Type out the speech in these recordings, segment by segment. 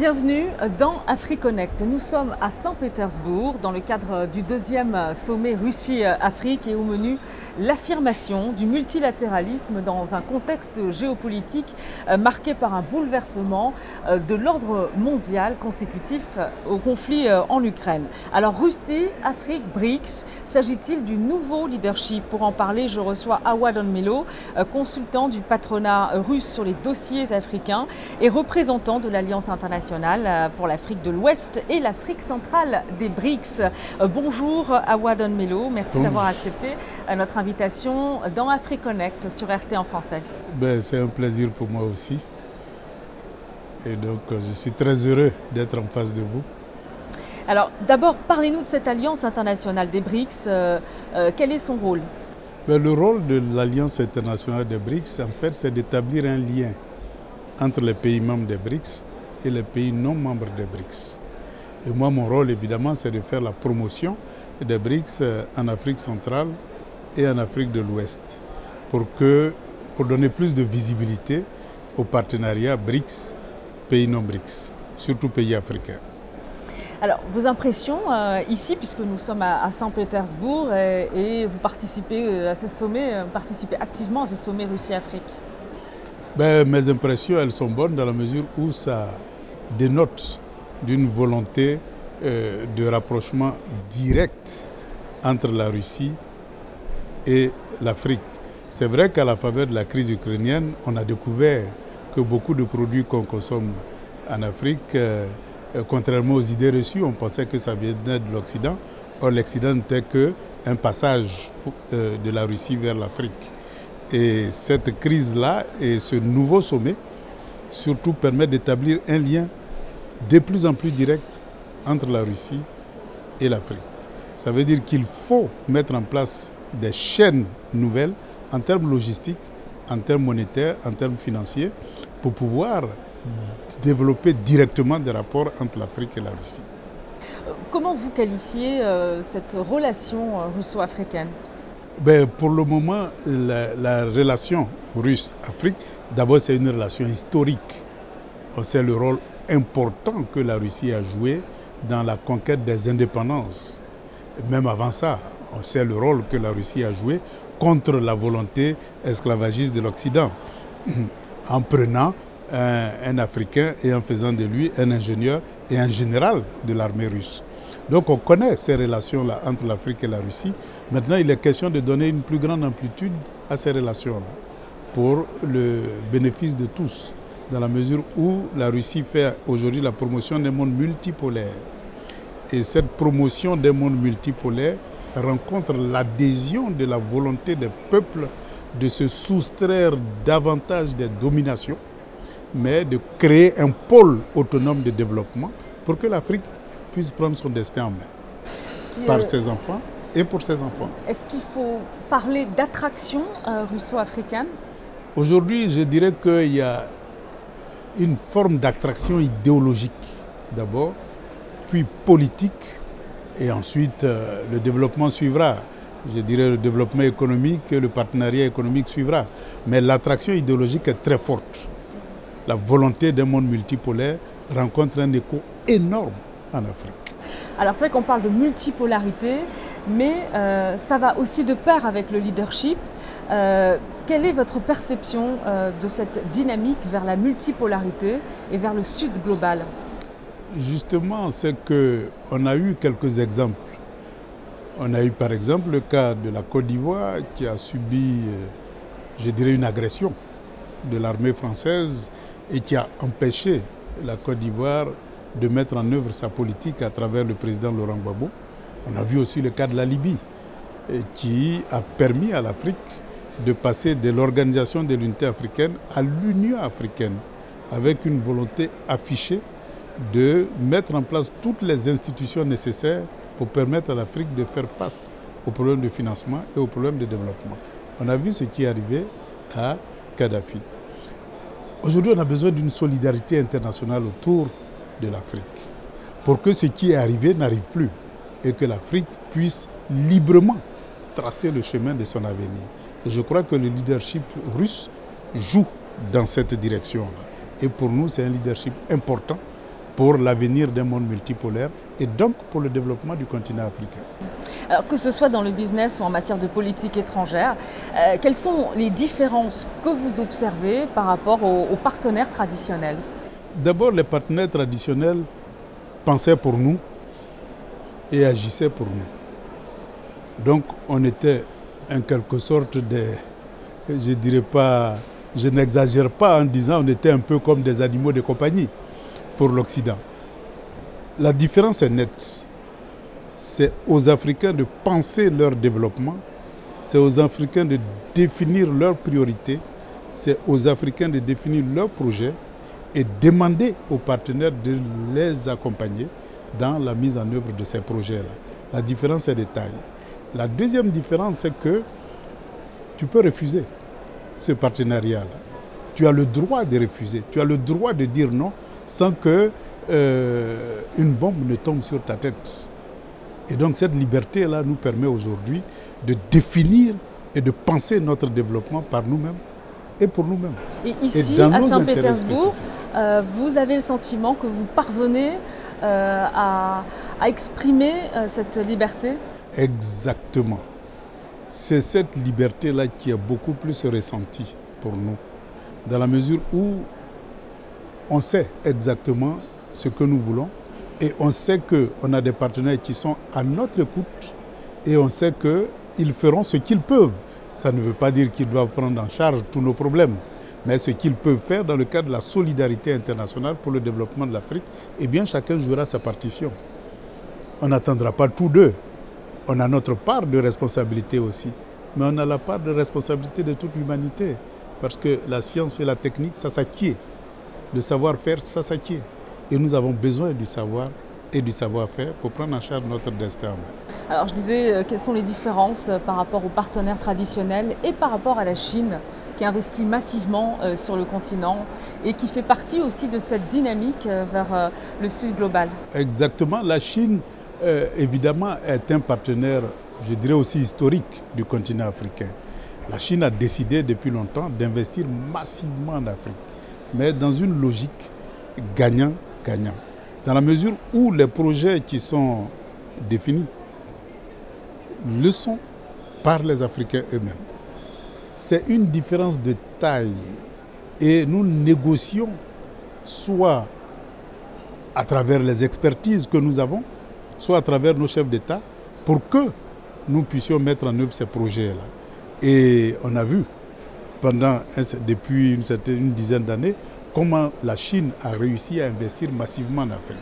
Bienvenue dans AfriConnect. Nous sommes à Saint-Pétersbourg dans le cadre du deuxième sommet Russie-Afrique et au menu l'affirmation du multilatéralisme dans un contexte géopolitique euh, marqué par un bouleversement euh, de l'ordre mondial consécutif euh, au conflit en Ukraine. Alors Russie, Afrique, BRICS, s'agit-il du nouveau leadership? Pour en parler, je reçois Awad Melo, consultant du patronat russe sur les dossiers africains et représentant de l'Alliance internationale pour l'Afrique de l'Ouest et l'Afrique centrale des BRICS. Bonjour Awad Melo, merci d'avoir accepté notre invitation dans AfriConnect sur RT en français. Ben, c'est un plaisir pour moi aussi. Et donc, euh, je suis très heureux d'être en face de vous. Alors, d'abord, parlez-nous de cette alliance internationale des BRICS. Euh, euh, quel est son rôle? Ben, Le rôle de l'alliance internationale des BRICS, en fait, c'est d'établir un lien entre les pays membres des BRICS et les pays non membres des BRICS. Et moi, mon rôle, évidemment, c'est de faire la promotion des BRICS en Afrique centrale et en Afrique de l'Ouest pour, que, pour donner plus de visibilité au partenariat BRICS, pays non BRICS, surtout pays africains. Alors, vos impressions euh, ici, puisque nous sommes à, Saint-Pétersbourg et, vous participez euh, à ces sommets, euh, participez activement à ces sommets Russie-Afrique? Ben, Mes impressions, elles sont bonnes dans la mesure où ça dénote d'une volonté de rapprochement direct entre la Russie et l'Afrique. C'est vrai qu'à la faveur de la crise ukrainienne, on a découvert que beaucoup de produits qu'on consomme en Afrique, euh, euh, contrairement aux idées reçues, on pensait que ça venait de l'Occident. Or, l'Occident n'était qu'un passage euh, de la Russie vers l'Afrique. Et cette crise-là et ce nouveau sommet, surtout, permet d'établir un lien de plus en plus direct entre la Russie et l'Afrique. Ça veut dire qu'il faut mettre en place des chaînes nouvelles en termes logistiques, en termes monétaires, en termes financiers, pour pouvoir développer directement des rapports entre l'Afrique et la Russie. Comment vous qualifiez euh, cette relation euh, russo-africaine? Ben, Pour le moment, la, la relation russe-Afrique, d'abord c'est une relation historique. On sait le rôle important que la Russie a joué dans la conquête des indépendances. Même avant ça, on sait le rôle que la Russie a joué contre la volonté esclavagiste de l'Occident, en prenant un, Africain et en faisant de lui un ingénieur et un général de l'armée russe. Donc on connaît ces relations-là entre l'Afrique et la Russie. Maintenant, il est question de donner une plus grande amplitude à ces relations-là pour le bénéfice de tous, dans la mesure où la Russie fait aujourd'hui la promotion d'un monde multipolaire. Et cette promotion d'un monde multipolaire rencontre l'adhésion de la volonté des peuples de se soustraire davantage des dominations, mais de créer un pôle autonome de développement pour que l'Afrique puisse prendre son destin en main par ses enfants et pour ses enfants. Est-ce qu'il faut parler d'attraction euh, russo-africaine? Aujourd'hui, je dirais qu'il y a une forme d'attraction idéologique d'abord, puis politique, et ensuite, euh, le développement suivra. Je dirais le développement économique, le partenariat économique suivra. Mais l'attraction idéologique est très forte. La volonté d'un monde multipolaire rencontre un écho énorme en Afrique. Alors c'est vrai qu'on parle de multipolarité, mais euh, ça va aussi de pair avec le leadership. Euh, quelle est votre perception de cette dynamique vers la multipolarité et vers le sud global? Justement, c'est qu'on a eu quelques exemples. On a eu par exemple le cas de la Côte d'Ivoire qui a subi, euh, je dirais, une agression de l'armée française et qui a empêché la Côte d'Ivoire de mettre en œuvre sa politique à travers le président Laurent Gbagbo. On a vu aussi le cas de la Libye qui a permis à l'Afrique de passer de l'organisation de l'unité africaine à l'Union africaine avec une volonté affichée de mettre en place toutes les institutions nécessaires pour permettre à l'Afrique de faire face aux problèmes de financement et aux problèmes de développement. On a vu ce qui est arrivé à Kadhafi. Aujourd'hui, on a besoin d'une solidarité internationale autour de l'Afrique pour que ce qui est arrivé n'arrive plus et que l'Afrique puisse librement tracer le chemin de son avenir. Je crois que le leadership russe joue dans cette direction-là. Et pour nous, c'est un leadership important pour l'avenir d'un monde multipolaire et donc pour le développement du continent africain. Alors, que ce soit dans le business ou en matière de politique étrangère, euh, quelles sont les différences que vous observez par rapport aux, aux partenaires traditionnels? D'abord, les partenaires traditionnels pensaient pour nous et agissaient pour nous. Donc, on était en quelque sorte des, je dirais pas, je n'exagère pas en disant on était un peu comme des animaux de compagnie pour l'Occident. La différence est nette. C'est aux Africains de penser leur développement, c'est aux Africains de définir leurs priorités, c'est aux Africains de définir leurs projets et demander aux partenaires de les accompagner dans la mise en œuvre de ces projets-là. La différence est de taille. La deuxième différence, c'est que tu peux refuser ce partenariat-là. Tu as le droit de refuser, tu as le droit de dire non sans que euh, une bombe ne tombe sur ta tête. Et donc cette liberté-là nous permet aujourd'hui de définir et de penser notre développement par nous-mêmes et pour nous-mêmes. Et ici, à Saint-Pétersbourg, euh, vous avez le sentiment que vous parvenez euh, à, à, exprimer cette liberté? Exactement. C'est cette liberté-là qui est beaucoup plus ressentie pour nous, dans la mesure où on sait exactement ce que nous voulons et on sait qu'on a des partenaires qui sont à notre écoute et on sait qu'ils feront ce qu'ils peuvent. Ça ne veut pas dire qu'ils doivent prendre en charge tous nos problèmes, mais ce qu'ils peuvent faire dans le cadre de la solidarité internationale pour le développement de l'Afrique, eh bien chacun jouera sa partition. On n'attendra pas tous deux. On a notre part de responsabilité aussi, mais on a la part de responsabilité de toute l'humanité, parce que la science et la technique, ça s'acquiert. Le savoir-faire, ça s'acquiert. Et nous avons besoin du savoir et du savoir-faire pour prendre en charge notre destin. Alors je disais, euh, quelles sont les différences euh, par rapport aux partenaires traditionnels et par rapport à la Chine qui investit massivement euh, sur le continent et qui fait partie aussi de cette dynamique vers le sud global? Exactement. La Chine, évidemment, est un partenaire, je dirais aussi historique du continent africain. La Chine a décidé depuis longtemps d'investir massivement en Afrique, mais dans une logique gagnant-gagnant. Dans la mesure où les projets qui sont définis le sont par les Africains eux-mêmes. C'est une différence de taille et nous négocions soit à travers les expertises que nous avons, soit à travers nos chefs d'État, pour que nous puissions mettre en œuvre ces projets-là. Et on a vu, pendant, depuis une, certaine, une dizaine d'années, comment la Chine a réussi à investir massivement en Afrique.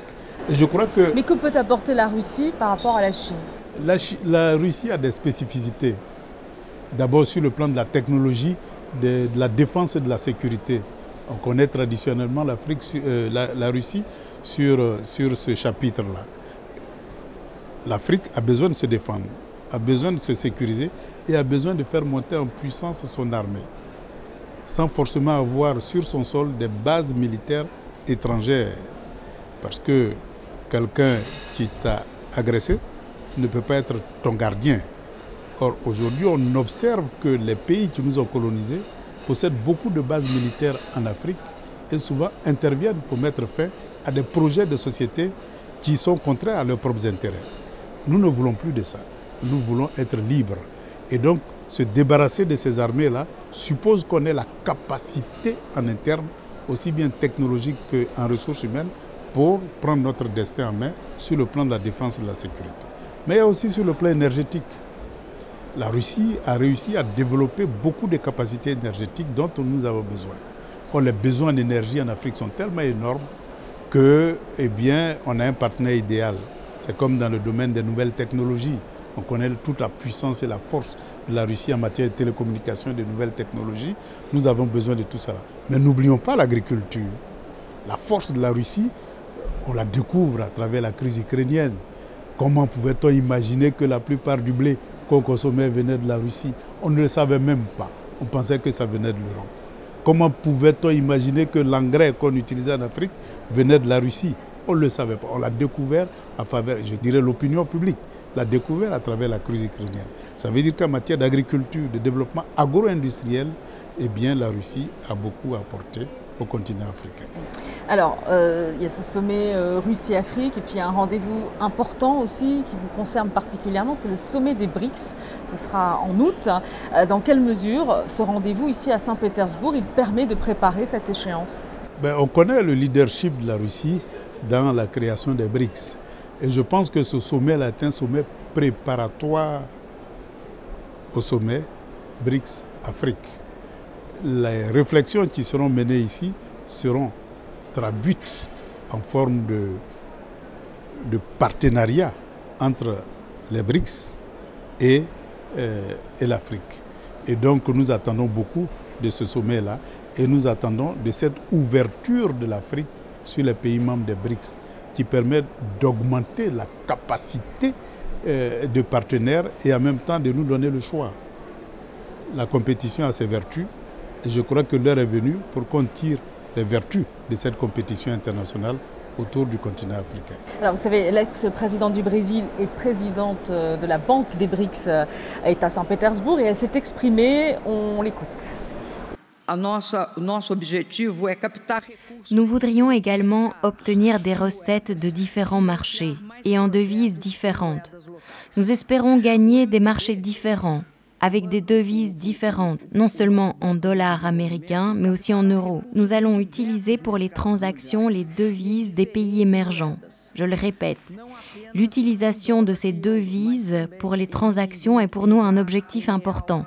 Et je crois que... Mais que peut apporter la Russie par rapport à la Chine? La, la, Russie a des spécificités. D'abord sur le plan de la technologie, de, de, la défense et de la sécurité. On connaît traditionnellement euh, la, la, Russie sur, sur ce chapitre-là. L'Afrique a besoin de se défendre, a besoin de se sécuriser et a besoin de faire monter en puissance son armée, sans forcément avoir sur son sol des bases militaires étrangères. Parce que quelqu'un qui t'a agressé, ne peut pas être ton gardien. Or, aujourd'hui, on observe que les pays qui nous ont colonisés possèdent beaucoup de bases militaires en Afrique et souvent interviennent pour mettre fin à des projets de société qui sont contraires à leurs propres intérêts. Nous ne voulons plus de ça. Nous voulons être libres. Et donc, se débarrasser de ces armées-là suppose qu'on ait la capacité en interne, aussi bien technologique qu'en ressources humaines, pour prendre notre destin en main sur le plan de la défense et de la sécurité mais aussi sur le plan énergétique. La Russie a réussi à développer beaucoup de capacités énergétiques dont nous avons besoin. Les besoins d'énergie en Afrique sont tellement énormes que, eh bien, on a un partenaire idéal. C'est comme dans le domaine des nouvelles technologies. On connaît toute la puissance et la force de la Russie en matière de télécommunications et de nouvelles technologies. Nous avons besoin de tout cela. Mais n'oublions pas l'agriculture. La force de la Russie, on la découvre à travers la crise ukrainienne. Comment pouvait-on imaginer que la plupart du blé qu'on consommait venait de la Russie? On ne le savait même pas. On pensait que ça venait de l'Europe. Comment pouvait-on imaginer que l'engrais qu'on utilisait en Afrique venait de la Russie? On ne le savait pas. On l'a découvert à faveur, je dirais, l'opinion publique l'a découvert à travers la crise ukrainienne. Ça veut dire qu'en matière d'agriculture, de développement agro-industriel, eh bien, la Russie a beaucoup apporté au continent africain. Alors, euh, il y a ce sommet euh, Russie-Afrique et puis un rendez-vous important aussi qui vous concerne particulièrement, c'est le sommet des BRICS. Ce sera en août. Euh, dans quelle mesure ce rendez-vous ici à Saint-Pétersbourg, il permet de préparer cette échéance? Ben, On connaît le leadership de la Russie dans la création des BRICS. Et je pense que ce sommet est un sommet préparatoire au sommet BRICS-Afrique. Les réflexions qui seront menées ici seront traduites en forme de, partenariat entre les BRICS euh, et l'Afrique. Et donc nous attendons beaucoup de ce sommet-là et nous attendons de cette ouverture de l'Afrique sur les pays membres des BRICS qui permet d'augmenter la capacité euh, de partenaires et en même temps de nous donner le choix. La compétition a ses vertus et je crois que l'heure est venue pour qu'on tire les vertus de cette compétition internationale autour du continent africain. Alors vous savez, l'ex-présidente du Brésil et présidente euh, de la Banque des BRICS euh, est à Saint-Pétersbourg et elle s'est exprimée, on l'écoute. Nous voudrions également obtenir des recettes de différents marchés et en devises différentes. Nous espérons gagner des marchés différents avec des devises différentes, non seulement en dollars américains, mais aussi en euros. Nous allons utiliser pour les transactions les devises des pays émergents. Je le répète, l'utilisation de ces devises pour les transactions est pour nous un objectif important.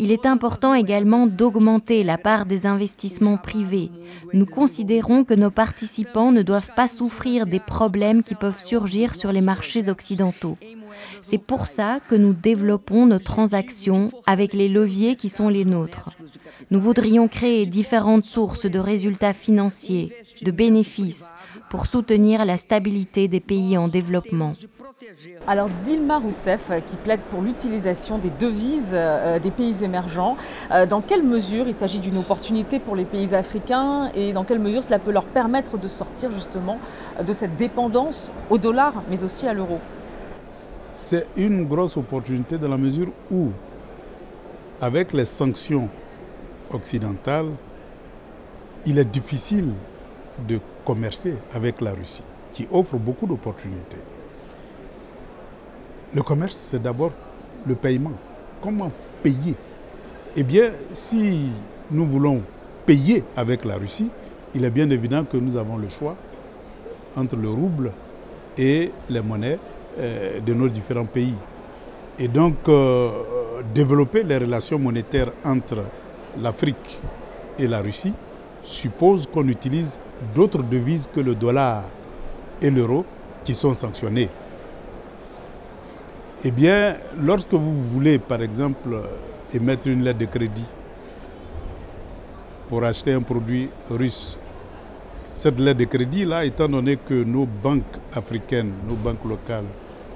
Il est important également d'augmenter la part des investissements privés. Nous considérons que nos participants ne doivent pas souffrir des problèmes qui peuvent surgir sur les marchés occidentaux. C'est pour ça que nous développons nos transactions avec les leviers qui sont les nôtres. Nous voudrions créer différentes sources de résultats financiers, de bénéfices, pour soutenir la stabilité des pays en développement. Alors Dilma Rousseff qui plaide pour l'utilisation des devises euh, des pays émergents, euh, dans quelle mesure il s'agit d'une opportunité pour les pays africains et dans quelle mesure cela peut leur permettre de sortir justement de cette dépendance au dollar mais aussi à l'euro? C'est une grosse opportunité dans la mesure où, avec les sanctions occidentales, il est difficile de commercer avec la Russie, qui offre beaucoup d'opportunités. Le commerce, c'est d'abord le paiement. Comment payer? Eh bien, si nous voulons payer avec la Russie, il est bien évident que nous avons le choix entre le rouble et les monnaies euh, de nos différents pays. Et donc, euh, développer les relations monétaires entre l'Afrique et la Russie suppose qu'on utilise d'autres devises que le dollar et l'euro qui sont sanctionnés. Eh bien, lorsque vous voulez, par exemple, émettre une lettre de crédit pour acheter un produit russe, cette lettre de crédit-là, étant donné que nos banques africaines, nos banques locales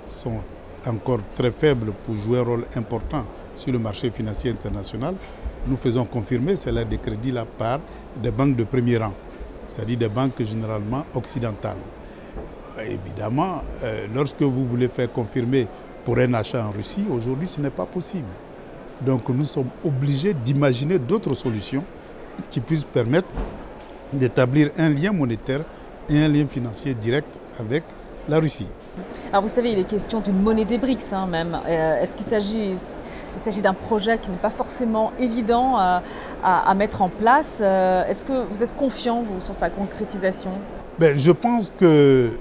sont encore très faibles pour jouer un rôle important sur le marché financier international, nous faisons confirmer ces lettres de crédit-là par des banques de premier rang, c'est-à-dire des banques généralement occidentales. Évidemment, euh, lorsque vous voulez faire confirmer pour un achat en Russie, aujourd'hui, ce n'est pas possible. Donc nous sommes obligés d'imaginer d'autres solutions qui puissent permettre d'établir un lien monétaire et un lien financier direct avec la Russie. Alors vous savez, il est question d'une monnaie des BRICS hein, même. Euh, est-ce qu'il s'agit il s'agit d'un projet qui n'est pas forcément évident à, à mettre en place? Euh, est-ce que vous êtes confiant, vous, sur sa concrétisation? Ben, Je pense que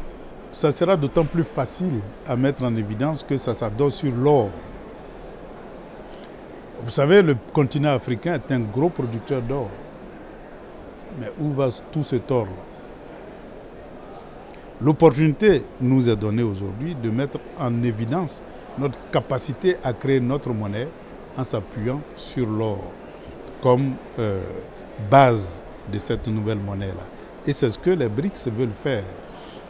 ça sera d'autant plus facile à mettre en évidence que ça s'adore sur l'or. Vous savez, le continent africain est un gros producteur d'or. Mais où va tout cet or L'opportunité nous est donnée aujourd'hui de mettre en évidence notre capacité à créer notre monnaie en s'appuyant sur l'or comme euh, base de cette nouvelle monnaie-là. Et c'est ce que les BRICS veulent faire.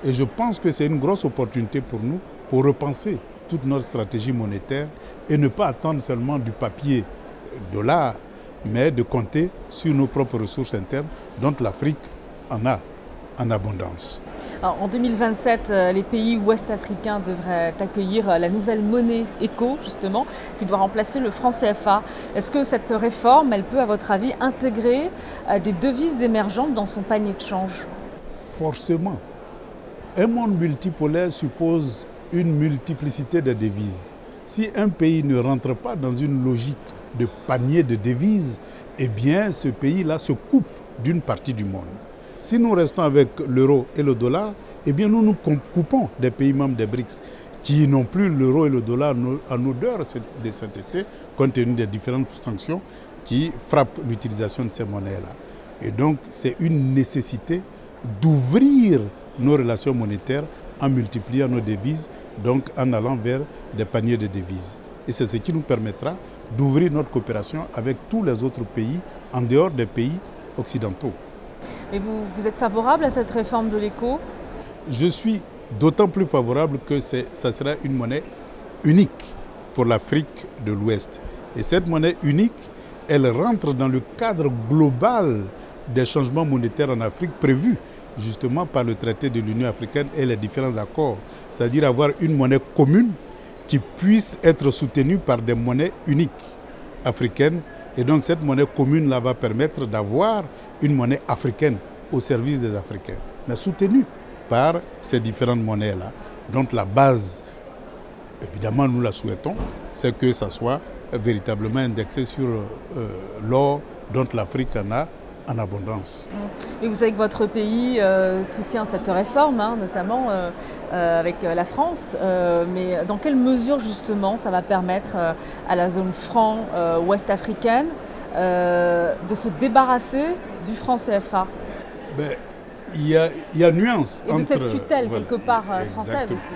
Et je pense que c'est une grosse opportunité pour nous pour repenser toute notre stratégie monétaire et ne pas attendre seulement du papier dollar, mais de compter sur nos propres ressources internes dont l'Afrique en a en abondance. en 2027, euh, les pays ouest-africains devraient accueillir euh, la nouvelle monnaie ECO, justement, qui doit remplacer le franc CFA. Est-ce que cette réforme, elle peut, à votre avis, intégrer euh, des devises émergentes dans son panier de change? Forcément. Un monde multipolaire suppose une multiplicité de devises. Si un pays ne rentre pas dans une logique de panier de devises, eh bien ce pays-là se coupe d'une partie du monde. Si nous restons avec l'euro et le dollar, eh bien nous nous coupons des pays membres des BRICS qui n'ont plus l'euro et le dollar en odeur de cet été, compte tenu des différentes sanctions qui frappent l'utilisation de ces monnaies-là. Et donc c'est une nécessité d'ouvrir nos relations monétaires en multipliant nos devises, donc en allant vers des paniers de devises. Et c'est ce qui nous permettra d'ouvrir notre coopération avec tous les autres pays en dehors des pays occidentaux. Et vous, vous êtes favorable à cette réforme de l'éco? Je suis d'autant plus favorable que ça sera une monnaie unique pour l'Afrique de l'Ouest. Et cette monnaie unique, elle rentre dans le cadre global des changements monétaires en Afrique prévus justement par le traité de l'Union africaine et les différents accords. C'est-à-dire avoir une monnaie commune qui puisse être soutenue par des monnaies uniques africaines et donc cette monnaie commune là va permettre d'avoir une monnaie africaine au service des Africains, mais soutenue par ces différentes monnaies-là. Donc la base, évidemment nous la souhaitons, c'est que ça soit véritablement indexé sur euh, l'or dont l'Afrique en a en abondance. Et vous savez que votre pays euh, soutient cette réforme, hein, notamment euh, euh, avec la France, mais dans quelle mesure justement ça va permettre à la zone franc ouest africaine de se débarrasser du franc CFA ben, Il y, a, y a nuance. Et de cette tutelle quelque part française aussi.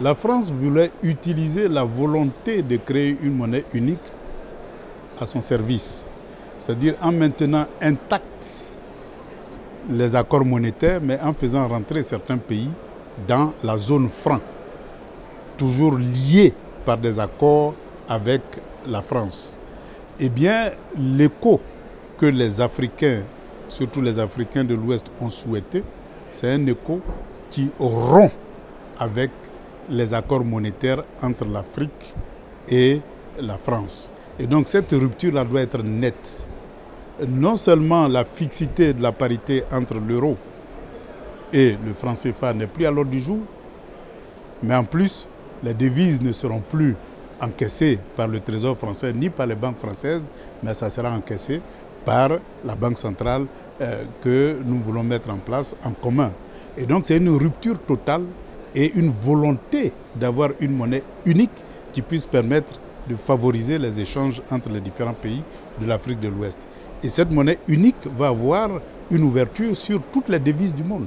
La France voulait utiliser la volonté de créer une monnaie unique à son service c'est-à-dire en maintenant intacts les accords monétaires, mais en faisant rentrer certains pays dans la zone franc, toujours liés par des accords avec la France. Eh bien, l'écho que les Africains, surtout les Africains de l'Ouest, ont souhaité, c'est un écho qui rompt avec les accords monétaires entre l'Afrique et la France. Et donc cette rupture-là doit être nette non seulement la fixité de la parité entre l'euro et le franc CFA n'est plus à l'ordre du jour, mais en plus, les devises ne seront plus encaissées par le Trésor français ni par les banques françaises, mais ça sera encaissé par la Banque centrale euh, que nous voulons mettre en place en commun. Et donc c'est une rupture totale et une volonté d'avoir une monnaie unique qui puisse permettre de favoriser les échanges entre les différents pays de l'Afrique de l'Ouest. Et cette monnaie unique va avoir une ouverture sur toutes les devises du monde,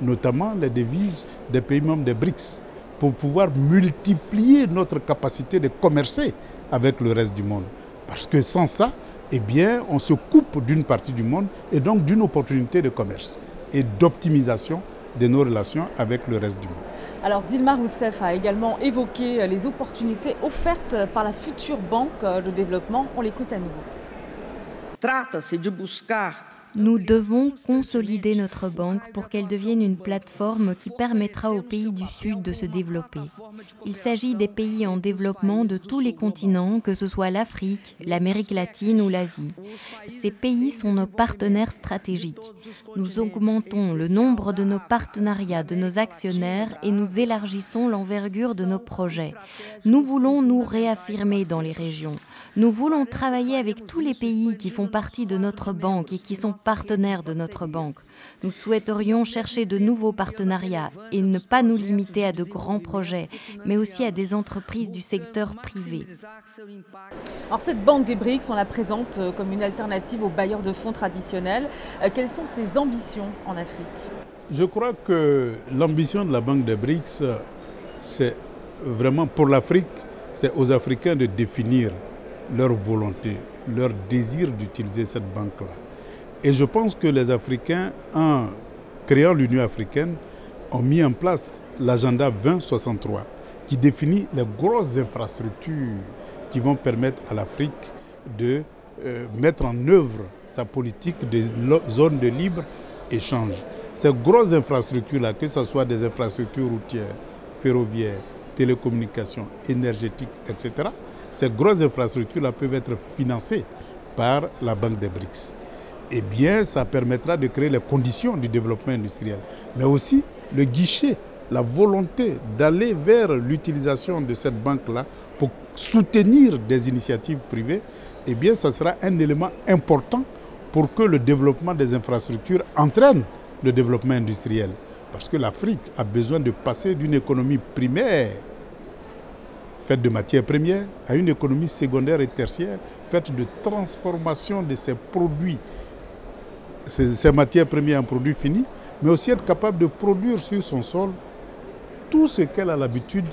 notamment les devises des pays membres des BRICS, pour pouvoir multiplier notre capacité de commercer avec le reste du monde. Parce que sans ça, eh on se coupe d'une partie du monde et donc d'une opportunité de commerce et d'optimisation de nos relations avec le reste du monde. Alors Dilma Rousseff a également évoqué les opportunités offertes par la future banque de développement. On l'écoute à nouveau. Nous devons consolider notre banque pour qu'elle devienne une plateforme qui permettra aux pays du Sud de se développer. Il s'agit des pays en développement de tous les continents, que ce soit l'Afrique, l'Amérique latine ou l'Asie. Ces pays sont nos partenaires stratégiques. Nous augmentons le nombre de nos partenariats, de nos actionnaires et nous élargissons l'envergure de nos projets. Nous voulons nous réaffirmer dans les régions. Nous voulons travailler avec tous les pays qui font partie de notre banque et qui sont partenaires de notre banque. Nous souhaiterions chercher de nouveaux partenariats et ne pas nous limiter à de grands projets, mais aussi à des entreprises du secteur privé. Alors cette banque des BRICS, on la présente euh, comme une alternative aux bailleurs de fonds traditionnels. Euh, quelles sont ses ambitions en Afrique? Je crois que l'ambition de la banque des BRICS, c'est vraiment pour l'Afrique, c'est aux Africains de définir leur volonté, leur désir d'utiliser cette banque-là. Et je pense que les Africains, en créant l'Union africaine, ont mis en place l'agenda 2063 qui définit les grosses infrastructures qui vont permettre à l'Afrique de euh, mettre en œuvre sa politique des zones de libre-échange. ces grosses infrastructures-là, que ce soit des infrastructures routières, ferroviaires, télécommunications, énergétiques, etc., ces grosses infrastructures-là peuvent être financées par la Banque des BRICS. Eh bien, ça permettra de créer les conditions du développement industriel, mais aussi le guichet, la volonté d'aller vers l'utilisation de cette banque-là pour soutenir des initiatives privées, eh bien, ça sera un élément important pour que le développement des infrastructures entraîne le développement industriel. Parce que l'Afrique a besoin de passer d'une économie primaire faite de matières premières à une économie secondaire et tertiaire faite de transformation de ces produits, ces, matières premières en produits finis, mais aussi être capable de produire sur son sol tout ce qu'elle a l'habitude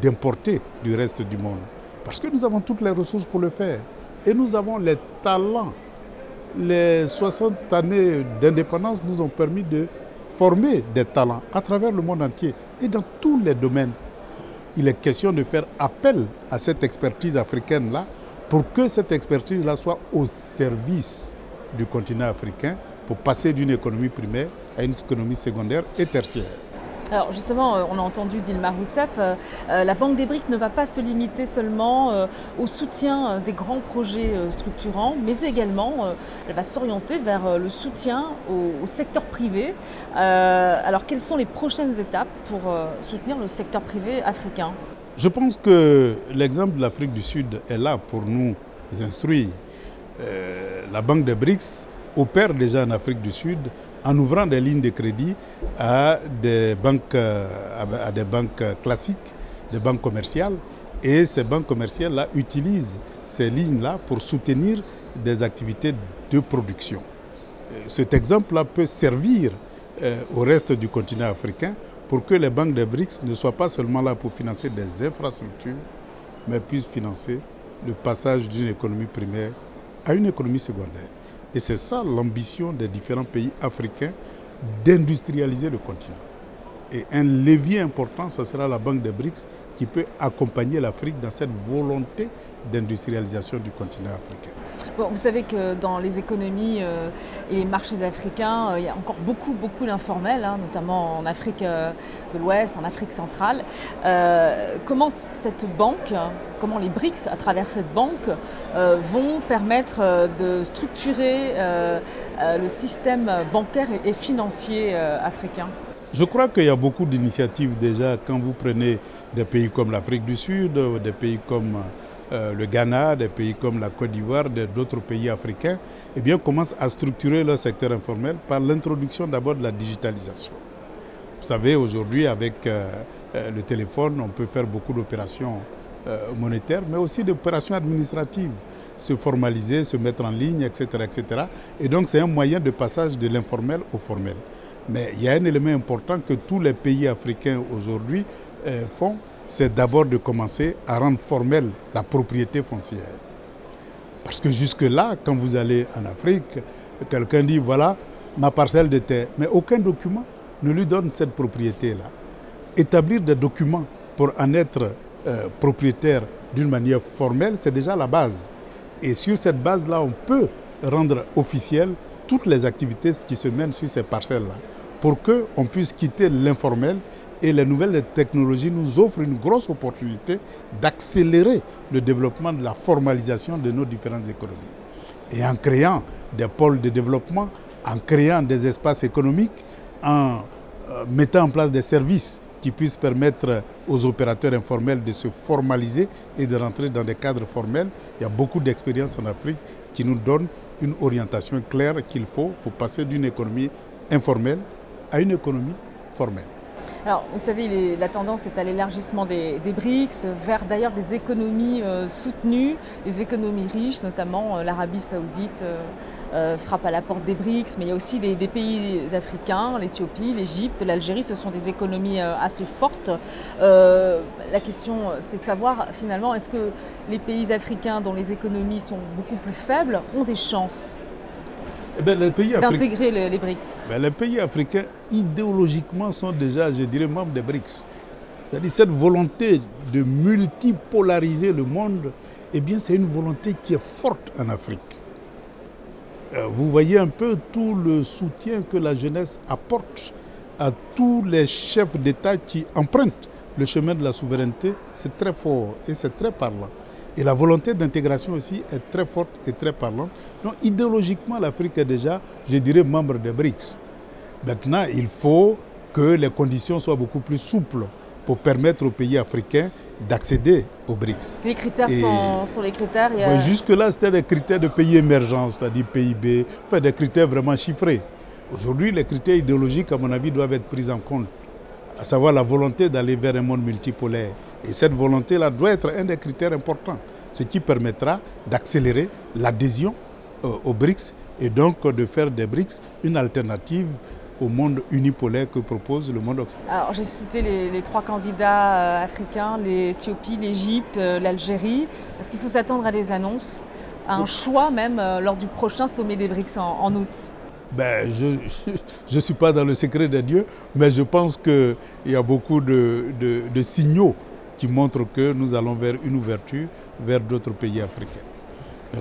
d'importer du reste du monde. Parce que nous avons toutes les ressources pour le faire. Et nous avons les talents. Les 60 années d'indépendance nous ont permis de former des talents à travers le monde entier et dans tous les domaines. Il est question de faire appel à cette expertise africaine-là pour que cette expertise-là soit au service du continent africain pour passer d'une économie primaire à une économie secondaire et tertiaire. Alors justement, euh, on a entendu Dilma Rousseff, euh, euh, la Banque des BRICS ne va pas se limiter seulement au soutien des grands projets structurants, mais également elle va s'orienter vers le soutien au, secteur privé. alors quelles sont les prochaines étapes pour soutenir le secteur privé africain? Je pense que l'exemple de l'Afrique du Sud est là pour nous instruire. la Banque des BRICS opère déjà en Afrique du Sud en ouvrant des lignes de crédit à des banques, à des banques classiques, des banques commerciales. Et ces banques commerciales-là utilisent ces lignes-là pour soutenir des activités de production. Cet exemple-là peut servir euh, au reste du continent africain pour que les banques des BRICS ne soient pas seulement là pour financer des infrastructures, mais puissent financer le passage d'une économie primaire à une économie secondaire. Et c'est ça l'ambition des différents pays africains d'industrialiser le continent. Et un levier important, ce sera la Banque des BRICS qui peut accompagner l'Afrique dans cette volonté d'industrialisation du continent africain. Bon, vous savez que dans les économies euh, et les marchés africains, euh, il y a encore beaucoup, beaucoup d'informels, hein, notamment en Afrique euh, de l'Ouest, en Afrique centrale. comment cette banque, comment les BRICS, à travers cette banque, vont permettre de structurer le système bancaire et financier africain? Je crois qu'il y a beaucoup d'initiatives déjà quand vous prenez des pays comme l'Afrique du Sud, des pays comme euh, le Ghana, des pays comme la Côte d'Ivoire, d'autres pays africains, eh bien, commencent à structurer leur secteur informel par l'introduction d'abord de la digitalisation. Vous savez, aujourd'hui, avec euh, euh, le téléphone, on peut faire beaucoup d'opérations monétaires, mais aussi d'opérations administratives, se formaliser, se mettre en ligne, etc. etc. Et donc, c'est un moyen de passage de l'informel au formel. Mais il y a un élément important que tous les pays africains aujourd'hui font, c'est d'abord de commencer à rendre formelle la propriété foncière. Parce que jusque-là, quand vous allez en Afrique, quelqu'un dit voilà ma parcelle de terre, mais aucun document ne lui donne cette propriété-là. Établir des documents pour en être euh, propriétaire d'une manière formelle, c'est déjà la base. Et sur cette base-là, on peut rendre officiel toutes les activités qui se mènent sur ces parcelles-là pour qu'on puisse quitter l'informel et les nouvelles technologies nous offrent une grosse opportunité d'accélérer le développement de la formalisation de nos différentes économies. Et en créant des pôles de développement, en créant des espaces économiques, en euh, mettant en place des services qui puissent permettre aux opérateurs informels de se formaliser et de rentrer dans des cadres formels. Il y a beaucoup d'expériences en Afrique qui nous donnent une orientation claire qu'il faut pour passer d'une économie informelle à une économie formelle. Alors, vous savez, la tendance est à l'élargissement des, BRICS vers d'ailleurs des économies euh, soutenues, des économies riches, notamment euh, l'Arabie saoudite euh, frappe à la porte des BRICS, mais il y a aussi des, pays africains, l'Éthiopie, l'Égypte, l'Algérie, ce sont des économies assez fortes. la question, c'est de savoir finalement, est-ce que les pays africains dont les économies sont beaucoup plus faibles ont des chances eh ben, d'intégrer les, BRICS ben, Les pays africains, idéologiquement, sont déjà, je dirais, membres des BRICS. C'est-à-dire cette volonté de multipolariser le monde, eh bien, c'est une volonté qui est forte en Afrique. vous voyez un peu tout le soutien que la jeunesse apporte à tous les chefs d'État qui empruntent le chemin de la souveraineté. C'est très fort et c'est très parlant. Et la volonté d'intégration aussi est très forte et très parlante. Donc idéologiquement, l'Afrique est déjà, je dirais, membre des BRICS. Maintenant, il faut que les conditions soient beaucoup plus souples pour permettre aux pays africains d'accéder aux BRICS. Les critères sont, les critères Jusque-là, c'était des critères de pays émergents, c'est-à-dire PIB, enfin des critères vraiment chiffrés. Aujourd'hui, les critères idéologiques, à mon avis, doivent être pris en compte, à savoir la volonté d'aller vers un monde multipolaire. Et cette volonté-là doit être un des critères importants, ce qui permettra d'accélérer l'adhésion euh, aux BRICS et donc de faire des BRICS une alternative au monde unipolaire que propose le monde occidental. Alors j'ai cité les, trois candidats euh, africains, l'Éthiopie, l'Égypte, euh, l'Algérie. Est-ce qu'il faut s'attendre à des annonces, à un choix même lors du prochain sommet des BRICS en, août? Ben, je ne suis pas dans le secret des dieux, mais je pense qu'il y a beaucoup de, de signaux qui montre que nous allons vers une ouverture vers d'autres pays africains.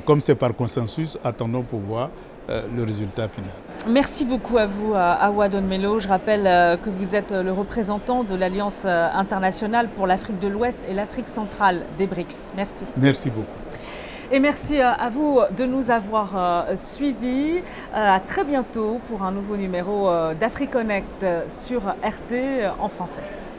comme c'est par consensus, attendons pour voir euh, le résultat final. Merci beaucoup à vous, Awadon Melo. Je rappelle euh, que vous êtes le représentant de l'Alliance euh, internationale pour l'Afrique de l'Ouest et l'Afrique centrale des BRICS. Merci. Merci beaucoup. Et merci à vous de nous avoir suivis. À très bientôt pour un nouveau numéro d'AfriConnect sur RT en français.